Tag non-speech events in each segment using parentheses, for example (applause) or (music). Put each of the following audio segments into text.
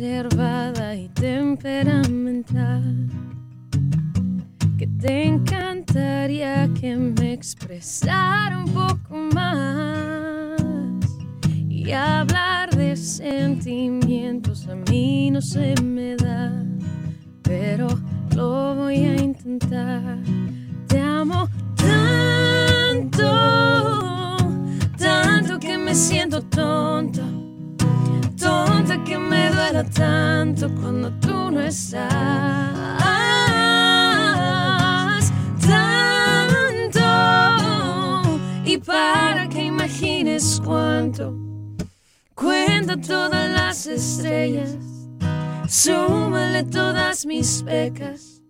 reservada y temperamental. Que te encantaría que me expresara un poco más. Y hablar de sentimientos a mí no se me da. Pero lo voy a intentar. Te amo tanto, tanto que me siento que tanto cuando tú no estás. Tanto, y para que imagines cuánto, cuenta todas las estrellas, súmale todas mis pecas.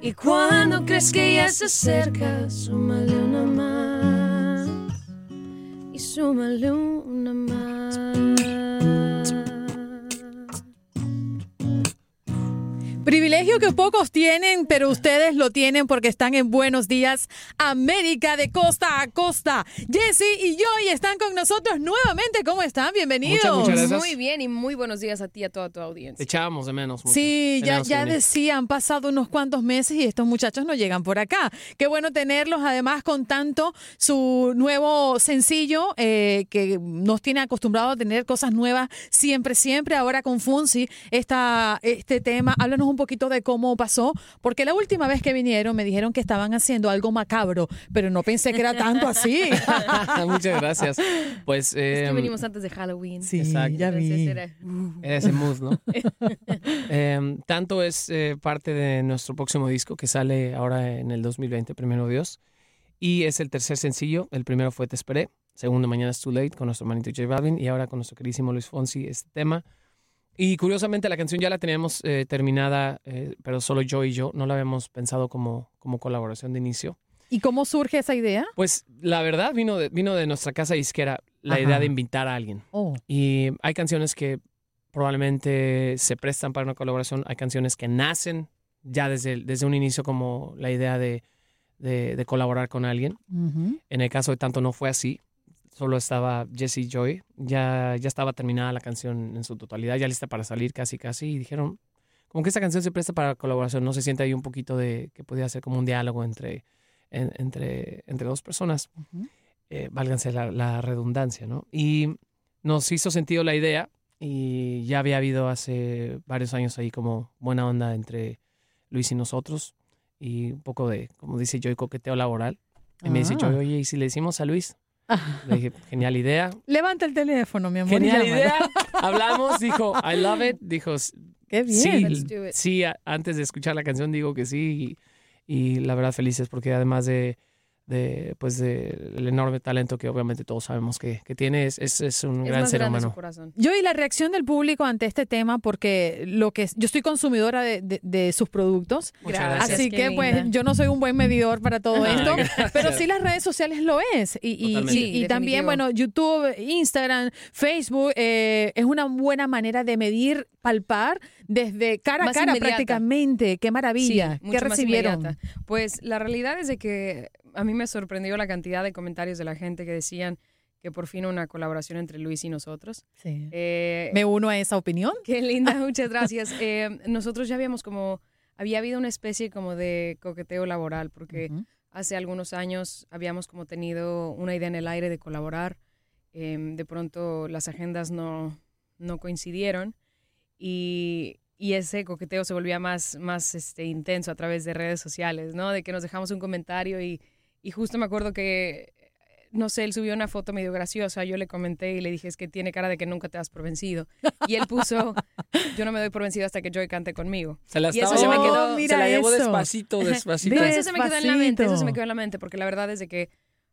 Y cuando crees que ya se acerca, súmale una más. Y súmale una más. Privilegio que pocos tienen, pero ustedes lo tienen porque están en Buenos Días América de costa a costa. Jesse y Joy están con nosotros nuevamente. ¿Cómo están? Bienvenidos. Muchas, muchas gracias. Muy bien y muy buenos días a ti y a toda tu audiencia. Echábamos de menos. mucho. Sí, ya, ya decía, han pasado unos cuantos meses y estos muchachos no llegan por acá. Qué bueno tenerlos, además, con tanto su nuevo sencillo eh, que nos tiene acostumbrado a tener cosas nuevas siempre, siempre. Ahora con Funsi, esta, este tema, háblanos un poquito de cómo pasó, porque la última vez que vinieron me dijeron que estaban haciendo algo macabro, pero no pensé que era tanto así. (laughs) Muchas gracias. Pues Es que eh, venimos antes de Halloween. Sí, Exacto. ya vi. Era- ese mood, ¿no? (laughs) Em, tanto es eh, parte de nuestro próximo disco que sale ahora en el 2020, primero Dios. Y es el tercer sencillo. El primero fue Te Esperé. Segundo, Mañana es Too Late con nuestro hermanito J Balvin. Y ahora con nuestro queridísimo Luis Fonsi este tema. Y curiosamente la canción ya la teníamos eh, terminada, eh, pero solo yo y yo. No la habíamos pensado como, como colaboración de inicio. ¿Y cómo surge esa idea? Pues la verdad vino de, vino de nuestra casa disquera la Ajá. idea de invitar a alguien. Oh, Y hay canciones que probablemente se prestan para una colaboración, hay canciones que nacen ya desde, el- desde un inicio como la idea de, de- de colaborar con alguien. ujú. En el caso de Tanto no fue así, solo estaba Jesse Joy, ya, ya estaba terminada la canción en su totalidad, ya lista para salir casi casi y dijeron, como que esta canción se presta para colaboración, no se siente ahí un poquito de que podía ser como un diálogo entre, en- entre, entre dos personas eh, válganse la, la redundancia, ¿no? Y nos hizo sentido la idea y ya había habido hace varios años ahí como buena onda entre Luis y nosotros y un poco de, como dice Joy, coqueteo laboral. Y me dice Ah. Joy, oye, ¿y si le decimos a Luis? Le dije, genial idea. Levanta el teléfono, mi amor. Genial idea. Hablamos, dijo, I love it. Dijo, Qué bien. sí, Let's do it. sí, antes de escuchar la canción digo que sí y, y la verdad felices porque además de, de pues de el enorme talento que obviamente todos sabemos que, que tiene es, es, es un Es gran más ser grande su humano. corazón. Yo y la reacción del público ante este tema, porque lo que yo estoy consumidora de, de- de sus productos, Gracias. así qué que pues yo no soy un buen medidor para todo Ah, esto, gracias. pero sí las redes sociales lo es y, y- y- Sí, y también bueno YouTube, Instagram, Facebook eh, es una buena manera de medir, palpar desde cara a cara inmediata. prácticamente. Qué maravilla. Sí, ¿Qué recibieron? Pues la realidad es de que a mí me sorprendió la cantidad de comentarios de la gente que decían que por fin una colaboración entre Luis y nosotros. Sí. Eh, Me uno a esa opinión. Qué linda, (laughs) muchas gracias. Eh, nosotros ya habíamos como, había habido una especie como de coqueteo laboral, porque hace algunos años habíamos como tenido una idea en el aire de colaborar. Em, de pronto las agendas no, no coincidieron y, y ese coqueteo se volvía más, más este, intenso a través de redes sociales, ¿no? De que nos dejamos un comentario y, y justo me acuerdo que, no sé, él subió una foto medio graciosa, yo le comenté y le dije, es que tiene cara de que nunca te das por vencido. Y él puso, (laughs) yo no me doy por vencido hasta que Joy cante conmigo. Se la Y eso se me quedó- se la llevó eso. despacito, despacito. No, eso se me quedó en la mente, eso se me quedó en la mente, porque la verdad es de que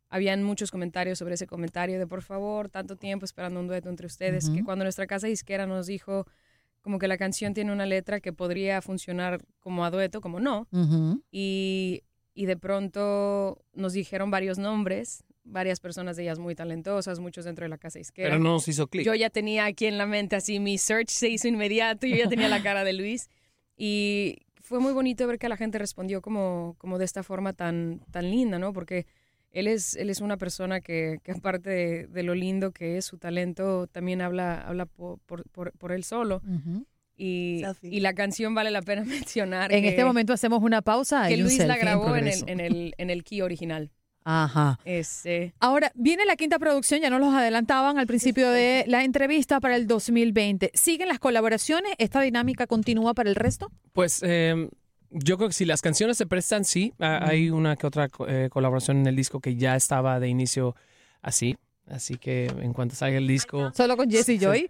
habían muchos comentarios sobre ese comentario de por favor, tanto tiempo esperando un dueto entre ustedes, que Ujú. cuando nuestra casa disquera nos dijo como que la canción tiene una letra que podría funcionar como a dueto, como no, Ujú. y, y de pronto nos dijeron varios nombres, varias personas de ellas muy talentosas, muchos dentro de la casa disquera. Pero no nos hizo clic. Yo ya tenía aquí en la mente así, mi search se hizo inmediato, yo ya tenía la cara de Luis y fue muy bonito ver que la gente respondió como, como de esta forma tan, tan linda, ¿no? Porque él es, él es una persona que, que aparte de, de lo lindo que es su talento, también habla, habla por, por, por, por él solo. Y, la canción vale la pena (laughs) mencionar. En que, este momento hacemos una pausa. que Luis la grabó en, el, en, el, en el key original. Ajá. Este, Ahora, viene la quinta producción, ya nos los adelantaban al principio de (laughs) la entrevista para el 2020. ¿Siguen las colaboraciones? ¿Esta dinámica continúa para el resto? Pues eh, yo creo que si las canciones se prestan, sí. Hay una que otra eh, colaboración en el disco que ya estaba de inicio así. Así que en cuanto salga el disco, Solo con Jesse Joy.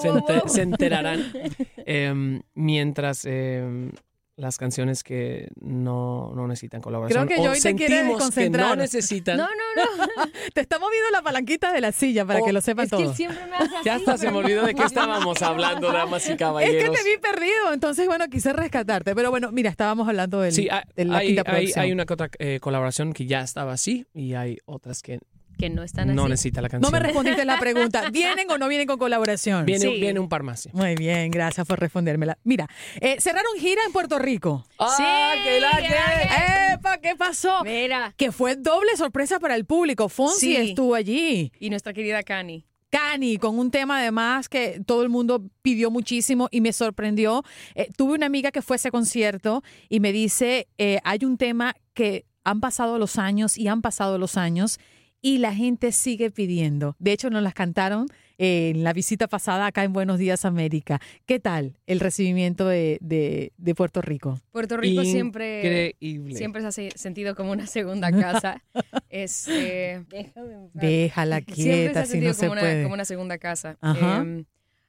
se, se enterarán. (laughs) Em, mientras em, las canciones que no, no necesitan colaboración Creo que o Joy te quiere sentimos que desconcentrar. no necesitan, no, no, no. (laughs) Te está moviendo la palanquita de la silla para que lo sepan es que él todos. siempre me hace así. ya hasta se me olvidó de qué estábamos hablando, damas y Es que caballeros. te vi perdido, entonces bueno, quise rescatarte. Pero bueno, mira, estábamos hablando del, Sí, hay, de la hay- quinta hay- producción. hay una que otra eh, colaboración que ya estaba así y hay otras que Que no están así. no necesita la No canción. me respondiste la pregunta. ¿Vienen o no vienen con colaboración? Viene, Sí. viene un par más. sí. Muy bien, gracias por respondérmela. Mira, eh, cerraron gira en Puerto Rico. ¡Ah, que la que! ¡Epa! ¿Qué pasó? Mira. Que fue doble sorpresa para el público. Fonsi Sí. estuvo allí. Y nuestra querida Cani. Cani, con un tema además que todo el mundo pidió muchísimo y me sorprendió. Eh, tuve una amiga que fue a ese concierto y me dice, eh, hay un tema que han pasado los años y han pasado los años y la gente sigue pidiendo. De hecho, nos las cantaron eh, en la visita pasada acá en Buenos Días América. ¿Qué tal el recibimiento de, de- de Puerto Rico? Puerto Rico siempre, Increíble. siempre se ha se- sentido como una segunda casa. este, en paz. Déjala (laughs) Siempre se ha si sentido no se como, una, puede. como una segunda casa. Ajá. Em,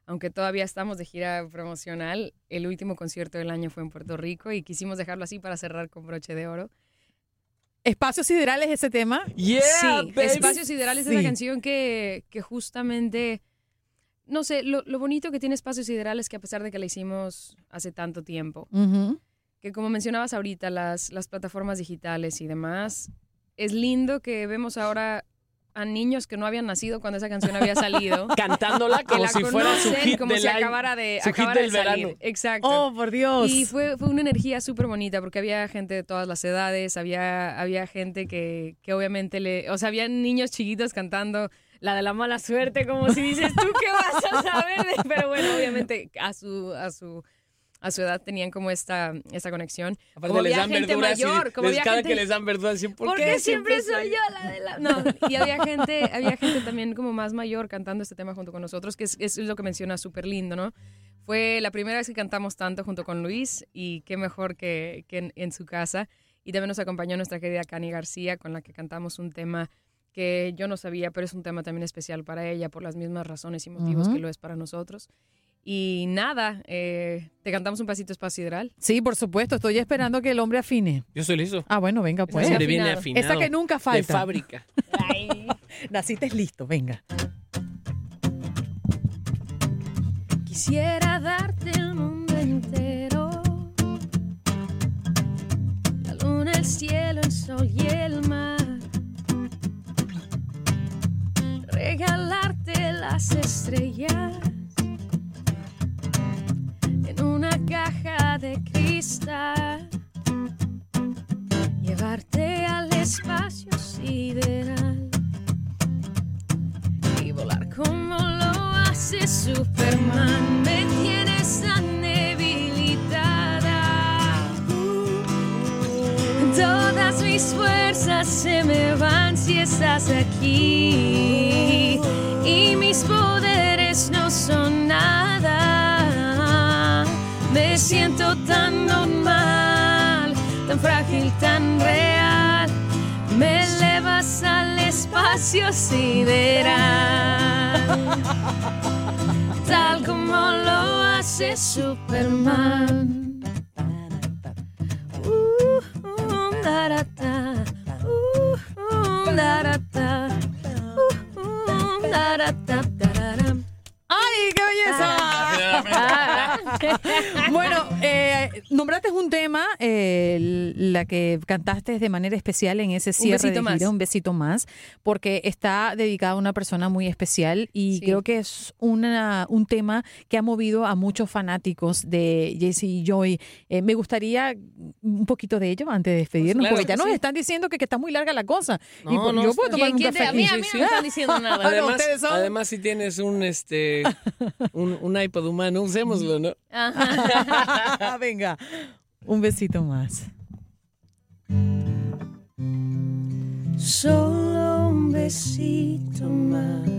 aunque todavía estamos de gira promocional, el último concierto del año fue en Puerto Rico y quisimos dejarlo así para cerrar con broche de oro. Espacios Siderales ese tema. Yeah, sí, baby. Espacios Siderales es Sí. la canción que, que justamente, no sé, lo, lo bonito que tiene Espacios Siderales que a pesar de que la hicimos hace tanto tiempo, que como mencionabas ahorita, las, las plataformas digitales y demás, es lindo que vemos ahora a niños que no habían nacido cuando esa canción había salido. (laughs) Cantándola como la si fuera su hit como del si acabara de, su hit acabara del de salir. verano. Exacto. Oh, por Dios. Y fue, fue una energía súper bonita porque había gente de todas las edades, había, había gente que, que obviamente le... O sea, había niños chiquitos cantando la de la mala suerte, como si dices, ¿tú qué vas a saber? de-?" (laughs) Pero bueno, obviamente a su, a su, a su edad tenían como esta, esta conexión. Aparte como les había dan gente verduras y mayor, como les- había cada gente- que les dan verduras dicen, ¿por porque qué siempre soy yo la de la... No, y había gente, había gente también como más mayor cantando este tema junto con nosotros, que es, es lo que menciona súper lindo, ¿no? Fue la primera vez que cantamos tanto junto con Luis y qué mejor que, que en, en su casa. Y también nos acompañó nuestra querida Cani García, con la que cantamos un tema que yo no sabía, pero es un tema también especial para ella por las mismas razones y motivos que lo es para nosotros. Y nada, eh, te cantamos un pasito espacio sideral. Sí, por supuesto. Estoy esperando que el hombre afine. Yo soy listo. Ah, bueno, venga, pues. Viene afinado. Esa que nunca De falta. fábrica. (laughs) Naciste listo, venga. Quisiera darte el mundo entero. La luna, el cielo, el sol y el mar. Regalarte las estrellas de cristal. Llevarte al espacio sideral y volar como lo hace Superman. Me tienes tan debilitada. Todas mis fuerzas se me van si estás aquí. Y mis poderes Me siento tan normal, tan frágil, tan real. Me elevas al espacio sideral. (laughs) Tal como lo hace Superman. Un que cantaste de manera especial en ese cierre besito de gira, más. un besito más, porque está dedicada a una persona muy especial y Sí. creo que es una, un tema que ha movido a muchos fanáticos de Jesse y Joy. Eh, me gustaría un poquito de ello antes de despedirnos, claro porque ya nos sí. están diciendo que, que está muy larga la cosa. y No, pues, no, yo puedo tomar ¿Quién- un café a mí, a mí no me están diciendo (laughs) nada. Bueno, Además, además, si tienes un este un, un iPod humano, usémoslo, ¿no? Ajá. (laughs) (laughs) Venga, un besito más. Solo un besito más.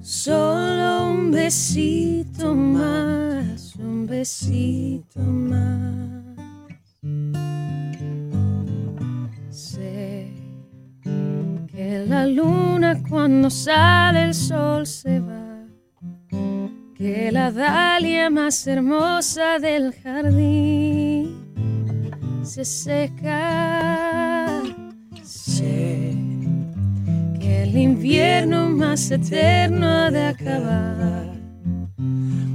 Solo un besito más. Un besito más. Sé que la luna cuando sale el sol se va. Que la dalia más hermosa del jardín se seca. Invierno más eterno ha de acabar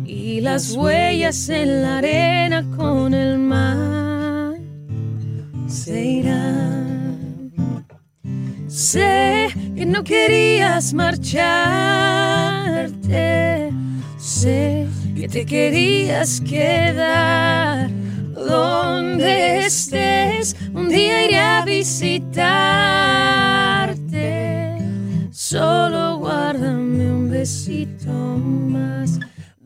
y las huellas en la arena con el mar se irán. Sé que no querías marcharte, sé que te querías quedar donde estés. Un día iré a visitarte. Solo guárdame un besito más.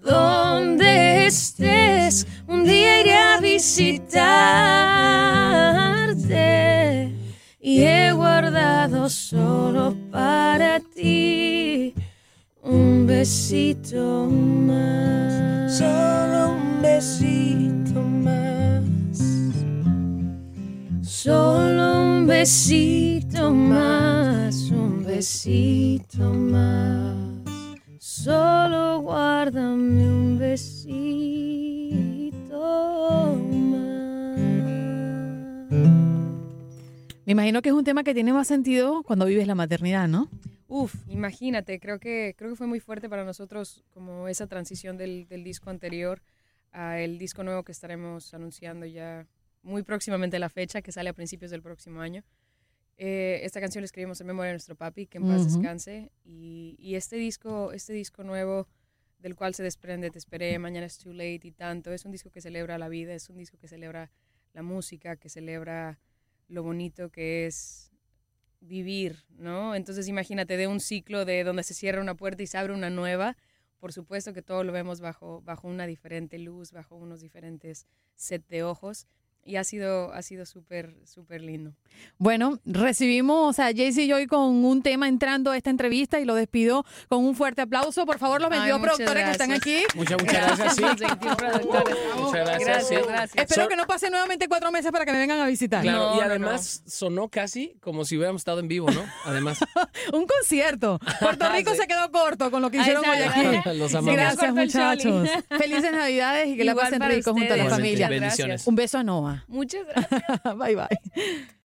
Donde estés, un día iré a visitarte. Y he guardado solo para ti un besito más. Solo un besito más. Solo un besito más, besito más. Solo guárdame un besito más. Me imagino que es un tema que tiene más sentido cuando vives la maternidad, ¿no? Uf, imagínate, creo que, creo que fue muy fuerte para nosotros como esa transición del, del disco anterior a el disco nuevo que estaremos anunciando ya muy próximamente la fecha, que sale a principios del próximo año. Eh, esta canción la escribimos en memoria de nuestro papi, que en paz descanse. Y, y este disco, este disco nuevo del cual se desprende Te esperé, Mañana es too late y tanto, es un disco que celebra la vida, es un disco que celebra la música, que celebra lo bonito que es vivir, ¿no? Entonces imagínate de un ciclo de donde se cierra una puerta y se abre una nueva, por supuesto que todo lo vemos bajo, bajo una diferente luz, bajo unos diferentes set de ojos y ha sido, ha sido súper, súper lindo. Bueno, recibimos a Jaycee Joy con un tema entrando a esta entrevista y lo despido con un fuerte aplauso. Por favor, los Ay, 22 muchas productores que están gracias. aquí. Muchas, muchas gracias. Sí. los 21 productores. Muchas gracias. Gracias, sí. gracias. Espero So- que no pase nuevamente cuatro meses para que me vengan a visitar. Claro, No, y no, además sonó casi como si hubiéramos estado en vivo, ¿no? Además. (laughs) Un concierto. Puerto (laughs) Rico Sí. se quedó corto con lo que hicieron hoy aquí. Los amamos. Gracias, muchachos. Felices Navidades y que la Igual pasen para rico junto a la familia. bendiciones. Un beso a Noah. Muchas gracias. (laughs) bye bye.